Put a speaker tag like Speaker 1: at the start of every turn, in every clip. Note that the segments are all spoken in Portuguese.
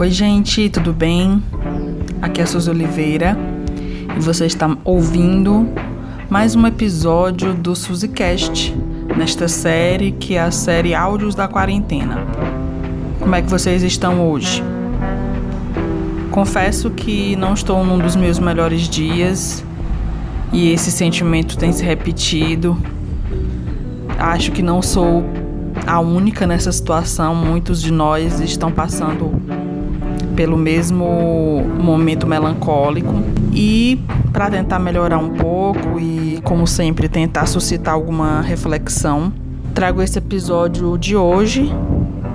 Speaker 1: Oi, gente, tudo bem? Aqui é a Suzy Oliveira e você está ouvindo mais um episódio do SuzyCast, nesta série que é a série Áudios da Quarentena. Como é que vocês estão hoje? Confesso que não estou num dos meus melhores dias e esse sentimento tem se repetido. Acho que não sou a única nessa situação, muitos de nós estão passando pelo mesmo momento melancólico e para tentar melhorar um pouco e como sempre tentar suscitar alguma reflexão, trago esse episódio de hoje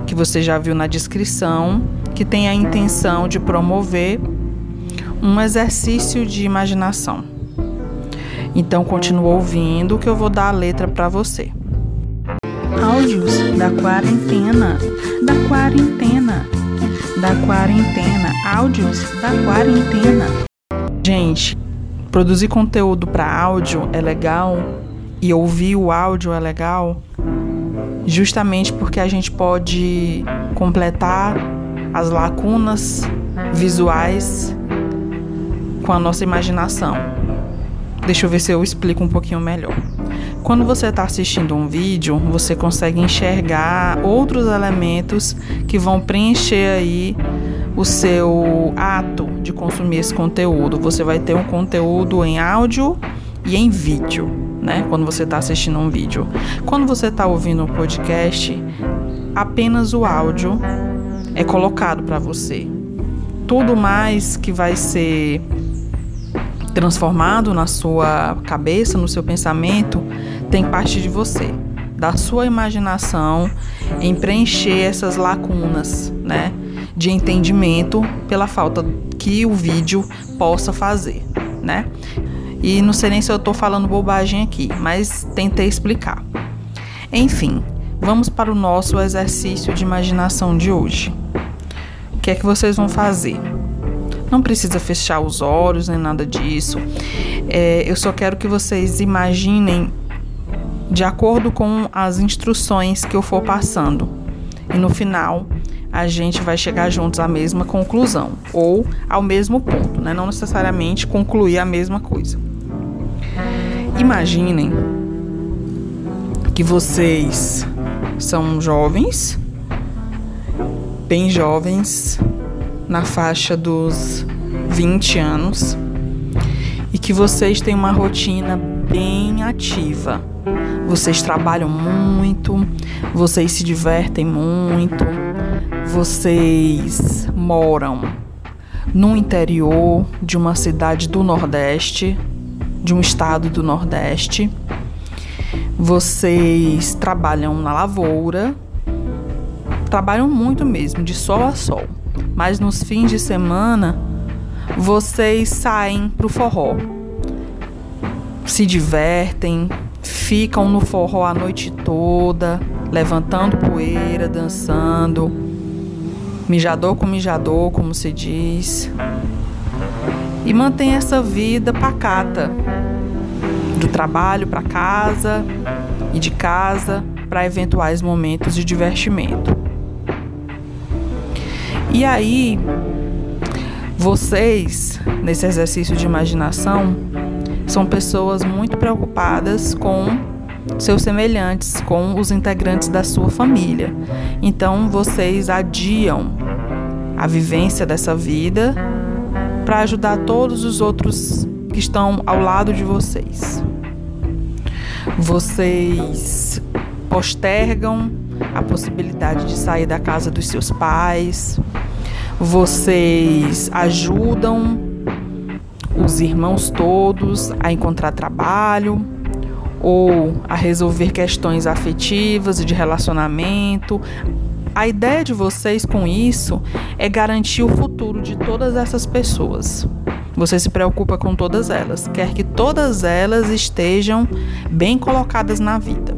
Speaker 1: que você já viu na descrição, que tem a intenção de promover um exercício de imaginação. Então continua ouvindo que eu vou dar a letra para você. Áudios da quarentena, da quarentena, da quarentena, áudios da quarentena. Gente, produzir conteúdo para áudio é legal e ouvir o áudio é legal, justamente porque a gente pode completar as lacunas visuais com a nossa imaginação. Deixa eu ver se eu explico um pouquinho melhor. Quando você está assistindo um vídeo, você consegue enxergar outros elementos que vão preencher aí o seu ato de consumir esse conteúdo. Você vai ter um conteúdo em áudio e em vídeo, né? Quando você está assistindo um vídeo. Quando você está ouvindo um podcast, apenas o áudio é colocado para você. Tudo mais que vai ser transformado na sua cabeça, no seu pensamento, tem parte de você, da sua imaginação em preencher essas lacunas, né, de entendimento pela falta que o vídeo possa fazer, né? E não sei nem se eu estou falando bobagem aqui, mas tentei explicar. Enfim, vamos para o nosso exercício de imaginação de hoje. O que é que vocês vão fazer? Não precisa fechar os olhos nem nada disso. É, eu só quero que vocês imaginem de acordo com as instruções que eu for passando. E no final, a gente vai chegar juntos à mesma conclusão ou ao mesmo ponto, né? Não necessariamente concluir a mesma coisa. Imaginem que vocês são jovens, bem jovens, na faixa dos 20 anos, e que vocês têm uma rotina bem ativa vocês trabalham muito, vocês se divertem muito, vocês moram no interior de uma cidade do Nordeste, de um estado do Nordeste. Vocês trabalham na lavoura, trabalham muito mesmo, de sol a sol. Mas nos fins de semana, vocês saem pro forró. Se divertem, ficam no forró a noite toda, levantando poeira, dançando, mijador com mijador, como se diz, e mantém essa vida pacata, do trabalho para casa e de casa para eventuais momentos de divertimento. E aí, vocês, nesse exercício de imaginação, são pessoas muito preocupadas com seus semelhantes, com os integrantes da sua família. Então vocês adiam a vivência dessa vida para ajudar todos os outros que estão ao lado de vocês. Vocês postergam a possibilidade de sair da casa dos seus pais. Vocês ajudam os irmãos todos a encontrar trabalho ou a resolver questões afetivas e de relacionamento. A ideia de vocês com isso é garantir o futuro de todas essas pessoas. Você se preocupa com todas elas, quer que todas elas estejam bem colocadas na vida.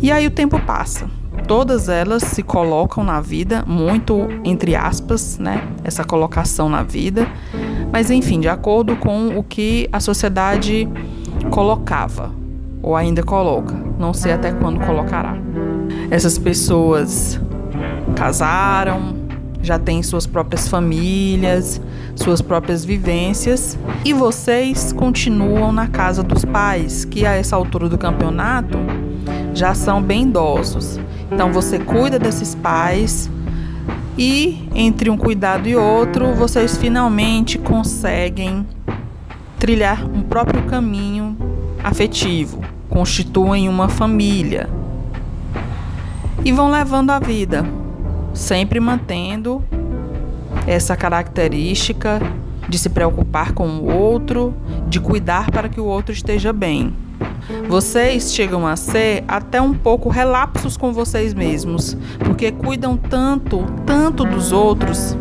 Speaker 1: E aí o tempo passa. Todas elas se colocam na vida, muito entre aspas, né? Essa colocação na vida mas enfim, de acordo com o que a sociedade colocava ou ainda coloca, não sei até quando colocará. Essas pessoas casaram, já têm suas próprias famílias, suas próprias vivências, e vocês continuam na casa dos pais, que a essa altura do campeonato já são bem idosos. Então você cuida desses pais e entre um cuidado e outro, vocês finalmente conseguem trilhar um próprio caminho afetivo, constituem uma família e vão levando a vida, sempre mantendo essa característica de se preocupar com o outro, de cuidar para que o outro esteja bem. Vocês chegam a ser até um pouco relapsos com vocês mesmos, porque cuidam tanto, tanto dos outros,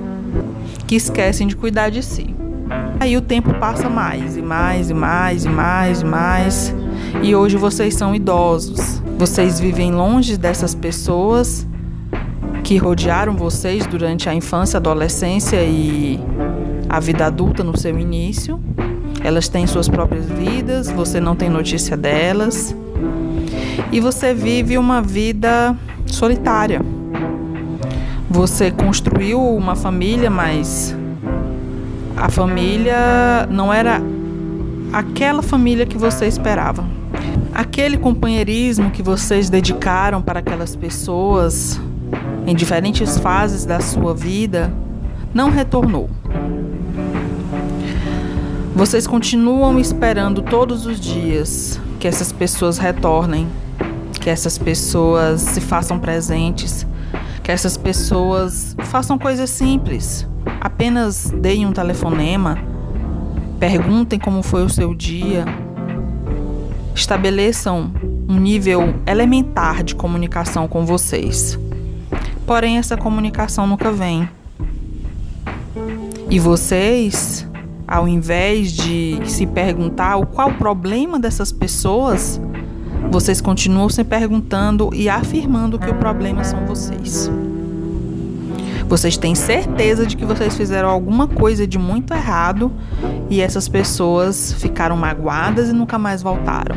Speaker 1: que esquecem de cuidar de si. Aí o tempo passa mais e mais e mais e mais e mais, e hoje vocês são idosos. Vocês vivem longe dessas pessoas que rodearam vocês durante a infância, adolescência e a vida adulta no seu início. Elas têm suas próprias vidas, você não tem notícia delas. E você vive uma vida solitária. Você construiu uma família, mas a família não era aquela família que você esperava. Aquele companheirismo que vocês dedicaram para aquelas pessoas em diferentes fases da sua vida não retornou. Vocês continuam esperando todos os dias que essas pessoas retornem, que essas pessoas se façam presentes, que essas pessoas façam coisas simples. Apenas deem um telefonema, perguntem como foi o seu dia, estabeleçam um nível elementar de comunicação com vocês. Porém, essa comunicação nunca vem. E vocês ao invés de se perguntar qual o problema dessas pessoas, vocês continuam se perguntando e afirmando que o problema são vocês. Vocês têm certeza de que vocês fizeram alguma coisa de muito errado e essas pessoas ficaram magoadas e nunca mais voltaram.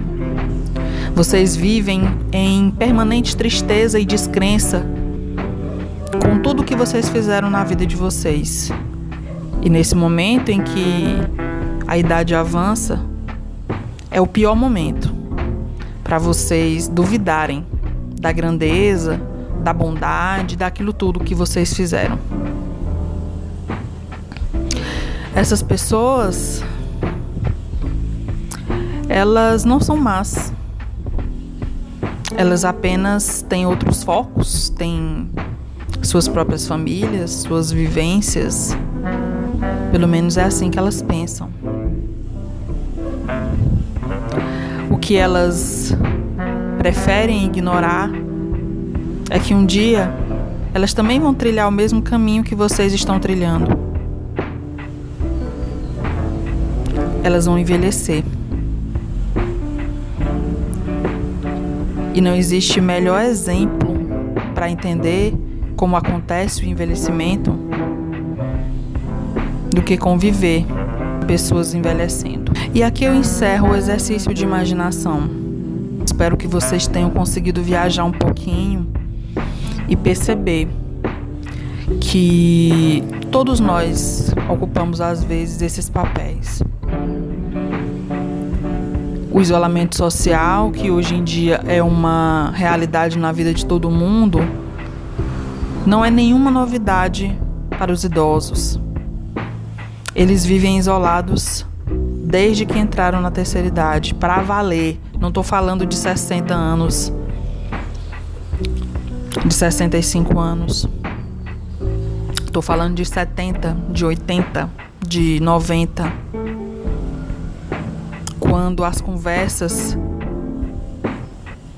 Speaker 1: Vocês vivem em permanente tristeza e descrença com tudo que vocês fizeram na vida de vocês. E nesse momento em que a idade avança, é o pior momento para vocês duvidarem da grandeza, da bondade, daquilo tudo que vocês fizeram. Essas pessoas, elas não são más. Elas apenas têm outros focos, têm suas próprias famílias, suas vivências pelo menos é assim que elas pensam. O que elas preferem ignorar é que um dia elas também vão trilhar o mesmo caminho que vocês estão trilhando. Elas vão envelhecer. E não existe melhor exemplo para entender como acontece o envelhecimento do que conviver pessoas envelhecendo. E aqui eu encerro o exercício de imaginação. Espero que vocês tenham conseguido viajar um pouquinho e perceber que todos nós ocupamos às vezes esses papéis. O isolamento social, que hoje em dia é uma realidade na vida de todo mundo, não é nenhuma novidade para os idosos. Eles vivem isolados desde que entraram na terceira idade, para valer. Não estou falando de 60 anos, de 65 anos. Estou falando de 70, de 80, de 90. Quando as conversas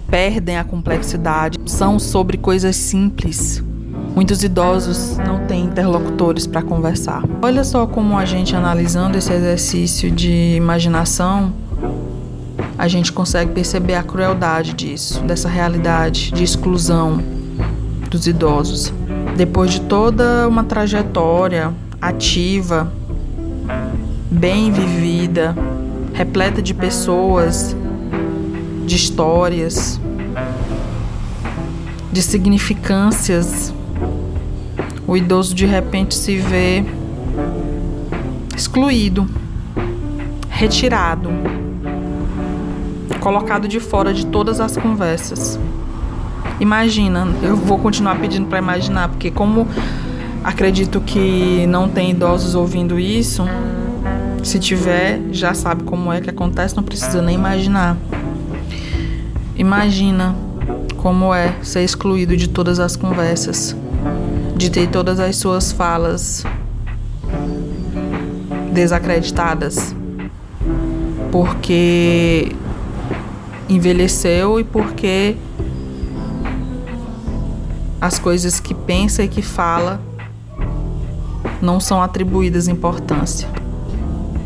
Speaker 1: perdem a complexidade, são sobre coisas simples, Muitos idosos não têm interlocutores para conversar. Olha só como a gente analisando esse exercício de imaginação, a gente consegue perceber a crueldade disso, dessa realidade de exclusão dos idosos. Depois de toda uma trajetória ativa, bem vivida, repleta de pessoas, de histórias, de significâncias o idoso de repente se vê excluído, retirado, colocado de fora de todas as conversas. Imagina, eu vou continuar pedindo para imaginar, porque como acredito que não tem idosos ouvindo isso, se tiver, já sabe como é que acontece, não precisa nem imaginar. Imagina como é ser excluído de todas as conversas, de ter todas as suas falas desacreditadas, porque envelheceu e porque as coisas que pensa e que fala não são atribuídas importância.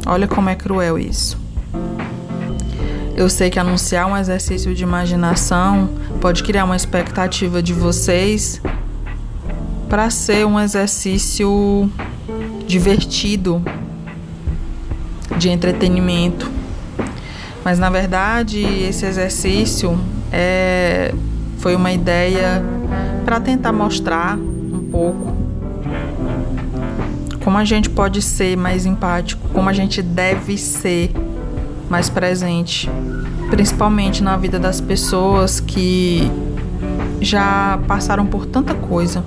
Speaker 1: Olha como é cruel isso. Eu sei que anunciar um exercício de imaginação pode criar uma expectativa de vocês para ser um exercício divertido, de entretenimento. Mas na verdade, esse exercício é, foi uma ideia para tentar mostrar um pouco como a gente pode ser mais empático, como a gente deve ser mais presente, principalmente na vida das pessoas que já passaram por tanta coisa,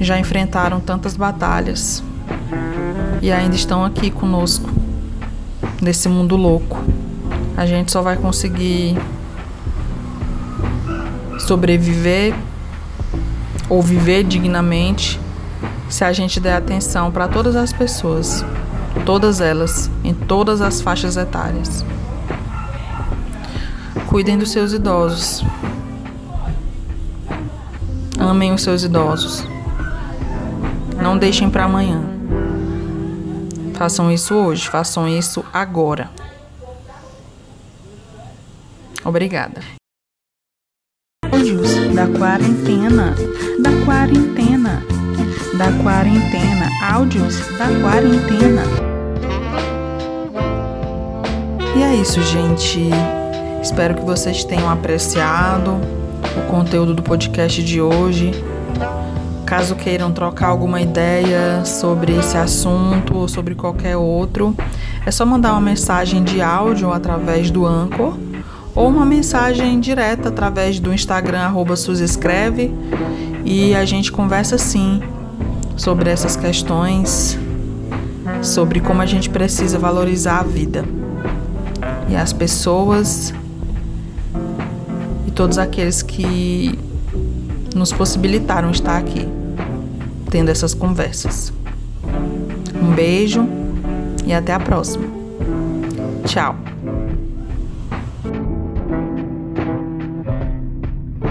Speaker 1: já enfrentaram tantas batalhas e ainda estão aqui conosco nesse mundo louco. A gente só vai conseguir sobreviver ou viver dignamente se a gente der atenção para todas as pessoas, todas elas, em todas as faixas etárias. Cuidem dos seus idosos. Amem os seus idosos. Não deixem para amanhã. Façam isso hoje, façam isso agora. Obrigada.
Speaker 2: Áudios da quarentena, da quarentena da quarentena, áudios da quarentena.
Speaker 1: E é isso, gente. Espero que vocês tenham apreciado o conteúdo do podcast de hoje. Caso queiram trocar alguma ideia sobre esse assunto ou sobre qualquer outro, é só mandar uma mensagem de áudio através do Anchor ou uma mensagem direta através do Instagram arroba Suzescreve e a gente conversa sim sobre essas questões, sobre como a gente precisa valorizar a vida. E as pessoas e todos aqueles que nos possibilitaram estar aqui tendo essas conversas. Um beijo e até a próxima. Tchau.